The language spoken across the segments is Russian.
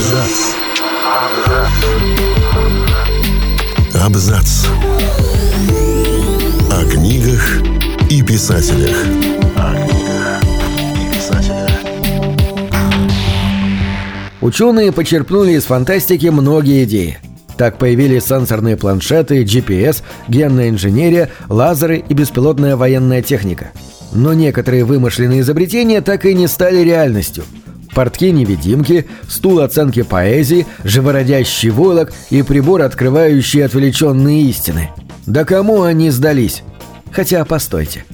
Абзац. Абзац. О книгах и писателях. О книгах и писателях. Ученые почерпнули из фантастики многие идеи. Так появились сенсорные планшеты, GPS, генная инженерия, лазеры и беспилотная военная техника. Но некоторые вымышленные изобретения так и не стали реальностью. Портки-невидимки, стул оценки поэзии, живородящий войлок и прибор, открывающий отвлеченные истины. Да кому они сдались? Хотя, постойте.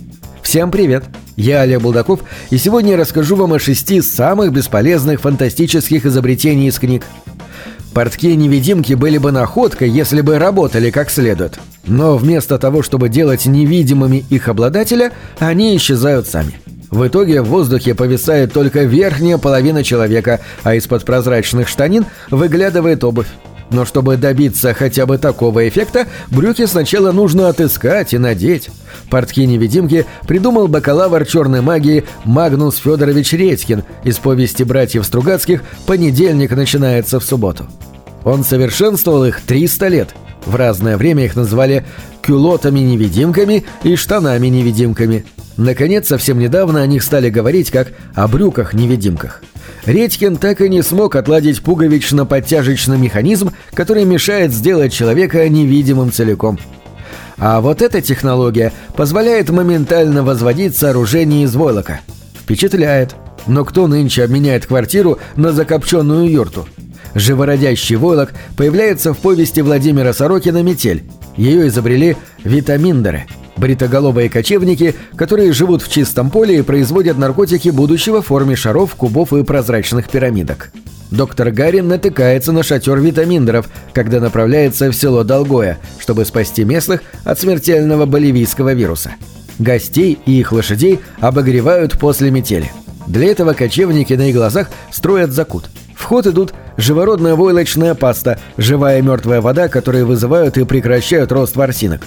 Всем привет! Я Олег Булдаков, и сегодня я расскажу вам о шести самых бесполезных фантастических изобретений из книг. Портки-невидимки были бы находкой, если бы работали как следует. Но вместо того, чтобы делать невидимыми их обладателя, они исчезают сами. В итоге в воздухе повисает только верхняя половина человека, а из-под прозрачных штанин выглядывает обувь. Но чтобы добиться хотя бы такого эффекта, брюки сначала нужно отыскать и надеть. Портки-невидимки придумал бакалавр черной магии Магнус Федорович Редькин из повести братьев Стругацких «Понедельник начинается в субботу». Он совершенствовал их 300 лет. В разное время их назвали кюлотами-невидимками и штанами-невидимками. Наконец, совсем недавно о них стали говорить как о брюках-невидимках. Редькин так и не смог отладить пуговично-подтяжечный механизм, который мешает сделать человека невидимым целиком. А вот эта технология позволяет моментально возводить сооружение из войлока. Впечатляет. Но кто нынче обменяет квартиру на закопченную юрту? Живородящий войлок появляется в повести Владимира Сорокина «Метель». Ее изобрели витаминдеры – бритоголовые кочевники, которые живут в чистом поле и производят наркотики будущего в форме шаров, кубов и прозрачных пирамидок. Доктор Гарин натыкается на шатер витаминдеров, когда направляется в село Долгое, чтобы спасти местных от смертельного боливийского вируса. Гостей и их лошадей обогревают после метели. Для этого кочевники на их глазах строят закут. В ход идут живородная войлочная паста, живая и мертвая вода, которые вызывают и прекращают рост ворсинок.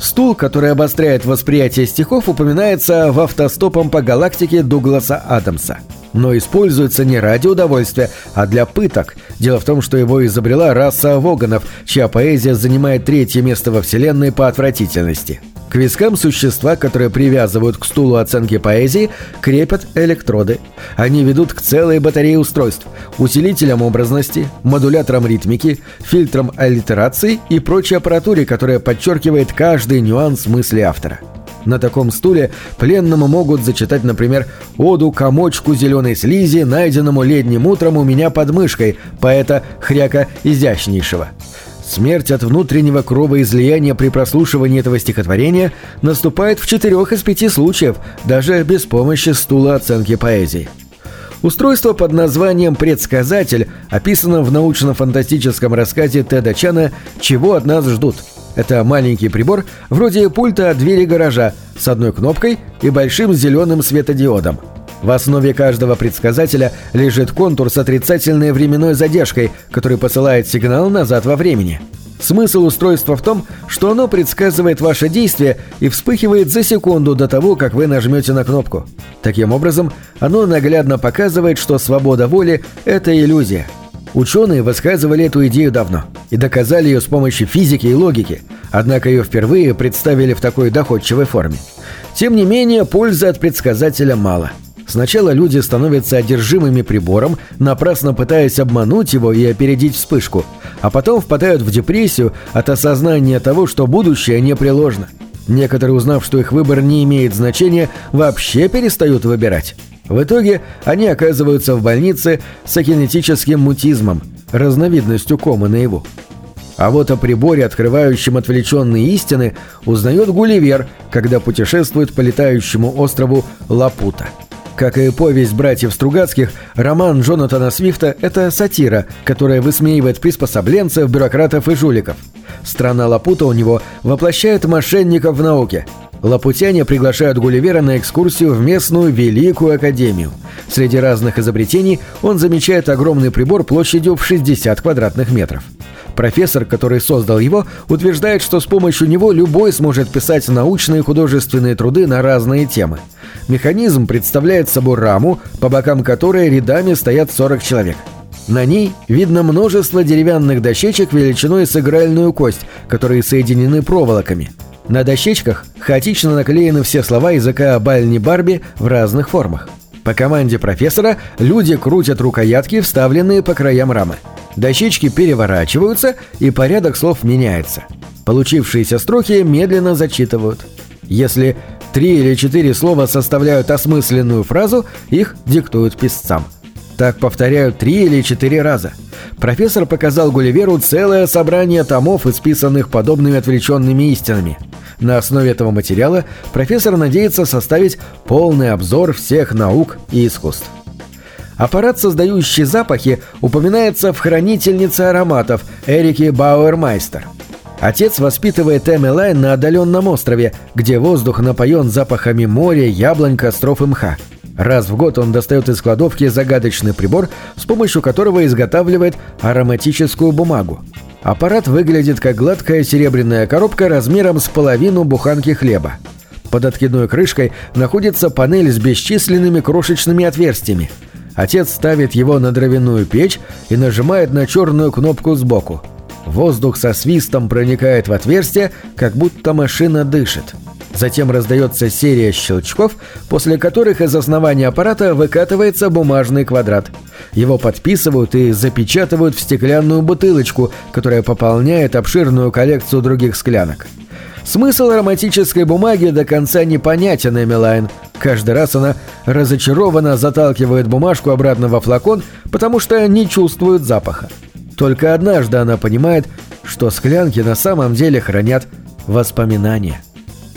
Стул, который обостряет восприятие стихов, упоминается в автостопом по галактике Дугласа Адамса. Но используется не ради удовольствия, а для пыток. Дело в том, что его изобрела раса Воганов, чья поэзия занимает третье место во Вселенной по отвратительности. К вискам существа, которые привязывают к стулу оценки поэзии, крепят электроды. Они ведут к целой батарее устройств, усилителям образности, модуляторам ритмики, фильтрам аллитерации и прочей аппаратуре, которая подчеркивает каждый нюанс мысли автора. На таком стуле пленному могут зачитать, например, «Оду комочку зеленой слизи, найденному летним утром у меня под мышкой» поэта Хряка Изящнейшего. Смерть от внутреннего кровоизлияния при прослушивании этого стихотворения наступает в четырех из пяти случаев, даже без помощи стула оценки поэзии. Устройство под названием «Предсказатель» описано в научно-фантастическом рассказе Теда Чана «Чего от нас ждут». Это маленький прибор, вроде пульта от двери гаража, с одной кнопкой и большим зеленым светодиодом. В основе каждого предсказателя лежит контур с отрицательной временной задержкой, который посылает сигнал назад во времени. Смысл устройства в том, что оно предсказывает ваше действие и вспыхивает за секунду до того, как вы нажмете на кнопку. Таким образом, оно наглядно показывает, что свобода воли – это иллюзия. Ученые высказывали эту идею давно и доказали ее с помощью физики и логики, однако ее впервые представили в такой доходчивой форме. Тем не менее, пользы от предсказателя мало – Сначала люди становятся одержимыми прибором, напрасно пытаясь обмануть его и опередить вспышку, а потом впадают в депрессию от осознания того, что будущее непреложно. Некоторые, узнав, что их выбор не имеет значения, вообще перестают выбирать. В итоге они оказываются в больнице с акинетическим мутизмом, разновидностью комы наяву. А вот о приборе, открывающем отвлеченные истины, узнает Гулливер, когда путешествует по летающему острову Лапута. Как и повесть братьев Стругацких, роман Джонатана Свифта – это сатира, которая высмеивает приспособленцев, бюрократов и жуликов. Страна Лапута у него воплощает мошенников в науке. Лапутяне приглашают Гулливера на экскурсию в местную Великую Академию. Среди разных изобретений он замечает огромный прибор площадью в 60 квадратных метров. Профессор, который создал его, утверждает, что с помощью него любой сможет писать научные и художественные труды на разные темы. Механизм представляет собой раму, по бокам которой рядами стоят 40 человек. На ней видно множество деревянных дощечек величиной с игральную кость, которые соединены проволоками. На дощечках хаотично наклеены все слова языка Бальни Барби в разных формах. По команде профессора люди крутят рукоятки, вставленные по краям рамы. Дощечки переворачиваются, и порядок слов меняется. Получившиеся строки медленно зачитывают. Если три или четыре слова составляют осмысленную фразу, их диктуют писцам – так повторяют три или четыре раза. Профессор показал Гулливеру целое собрание томов, исписанных подобными отвлеченными истинами. На основе этого материала профессор надеется составить полный обзор всех наук и искусств. Аппарат, создающий запахи, упоминается в «Хранительнице ароматов» Эрике Бауэрмайстер. Отец воспитывает Эмилайн на отдаленном острове, где воздух напоен запахами моря, яблонь, костров и мха. Раз в год он достает из кладовки загадочный прибор, с помощью которого изготавливает ароматическую бумагу. Аппарат выглядит как гладкая серебряная коробка размером с половину буханки хлеба. Под откидной крышкой находится панель с бесчисленными крошечными отверстиями. Отец ставит его на дровяную печь и нажимает на черную кнопку сбоку. Воздух со свистом проникает в отверстие, как будто машина дышит. Затем раздается серия щелчков, после которых из основания аппарата выкатывается бумажный квадрат. Его подписывают и запечатывают в стеклянную бутылочку, которая пополняет обширную коллекцию других склянок. Смысл ароматической бумаги до конца непонятен Эмилайн. Каждый раз она разочарованно заталкивает бумажку обратно во флакон, потому что не чувствует запаха. Только однажды она понимает, что склянки на самом деле хранят воспоминания.